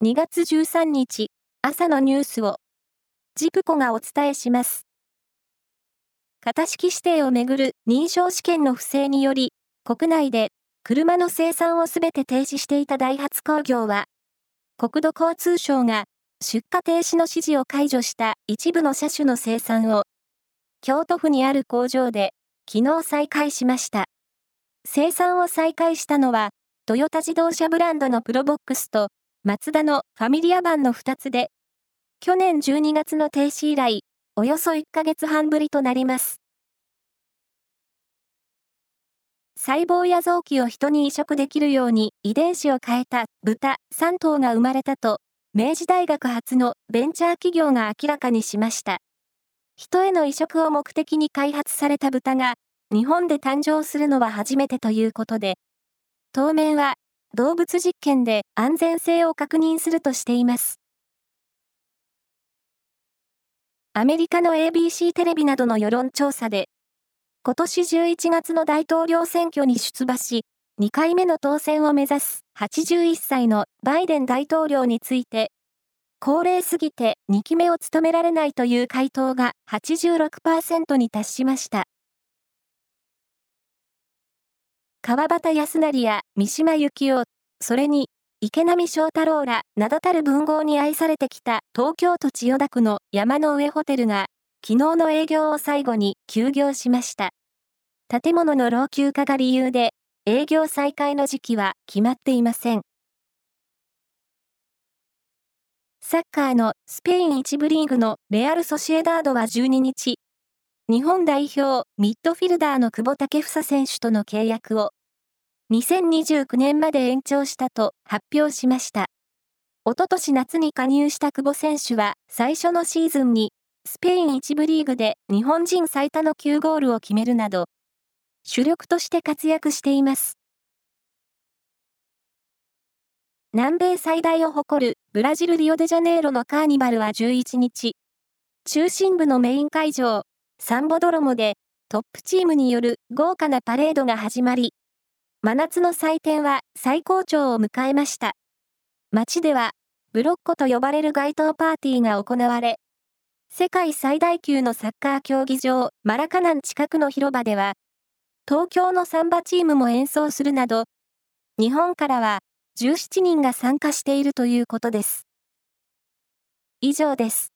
2月13日朝のニュースをジプコがお伝えします。型式指定をめぐる認証試験の不正により国内で車の生産をすべて停止していたダイハツ工業は国土交通省が出荷停止の指示を解除した一部の車種の生産を京都府にある工場で昨日再開しました。生産を再開したのはトヨタ自動車ブランドのプロボックスとマツダのファミリア版の2つで、去年12月の停止以来、およそ1ヶ月半ぶりとなります。細胞や臓器を人に移植できるように遺伝子を変えた豚3頭が生まれたと、明治大学発のベンチャー企業が明らかにしました。人への移植を目的に開発された豚が、日本で誕生するのは初めてということで、当面は動物実験で安全性を確認するとしています。アメリカの ABC テレビなどの世論調査で、今年11月の大統領選挙に出馬し、2回目の当選を目指す81歳のバイデン大統領について、高齢すぎて2期目を務められないという回答が86%に達しました。川端康成や三島由紀夫、それに池波正太郎ら名だたる文豪に愛されてきた東京都千代田区の山の上ホテルが昨日の営業を最後に休業しました。建物の老朽化が理由で営業再開の時期は決まっていません。サッカーのスペイン1部リーグのレアル・ソシエダードは12日、日本代表ミッドフィルダーの久保建英選手との契約を2029年まで延長したと発表しました。おととし夏に加入した久保選手は最初のシーズンにスペイン1部リーグで日本人最多の9ゴールを決めるなど主力として活躍しています。南米最大を誇るブラジル・リオデジャネイロのカーニバルは11日、中心部のメイン会場、サンボドロモでトップチームによる豪華なパレードが始まり、真夏の祭典は最高潮を迎えました。街では、ブロッコと呼ばれる街頭パーティーが行われ、世界最大級のサッカー競技場、マラカナン近くの広場では、東京のサンバチームも演奏するなど、日本からは17人が参加しているということです。以上です。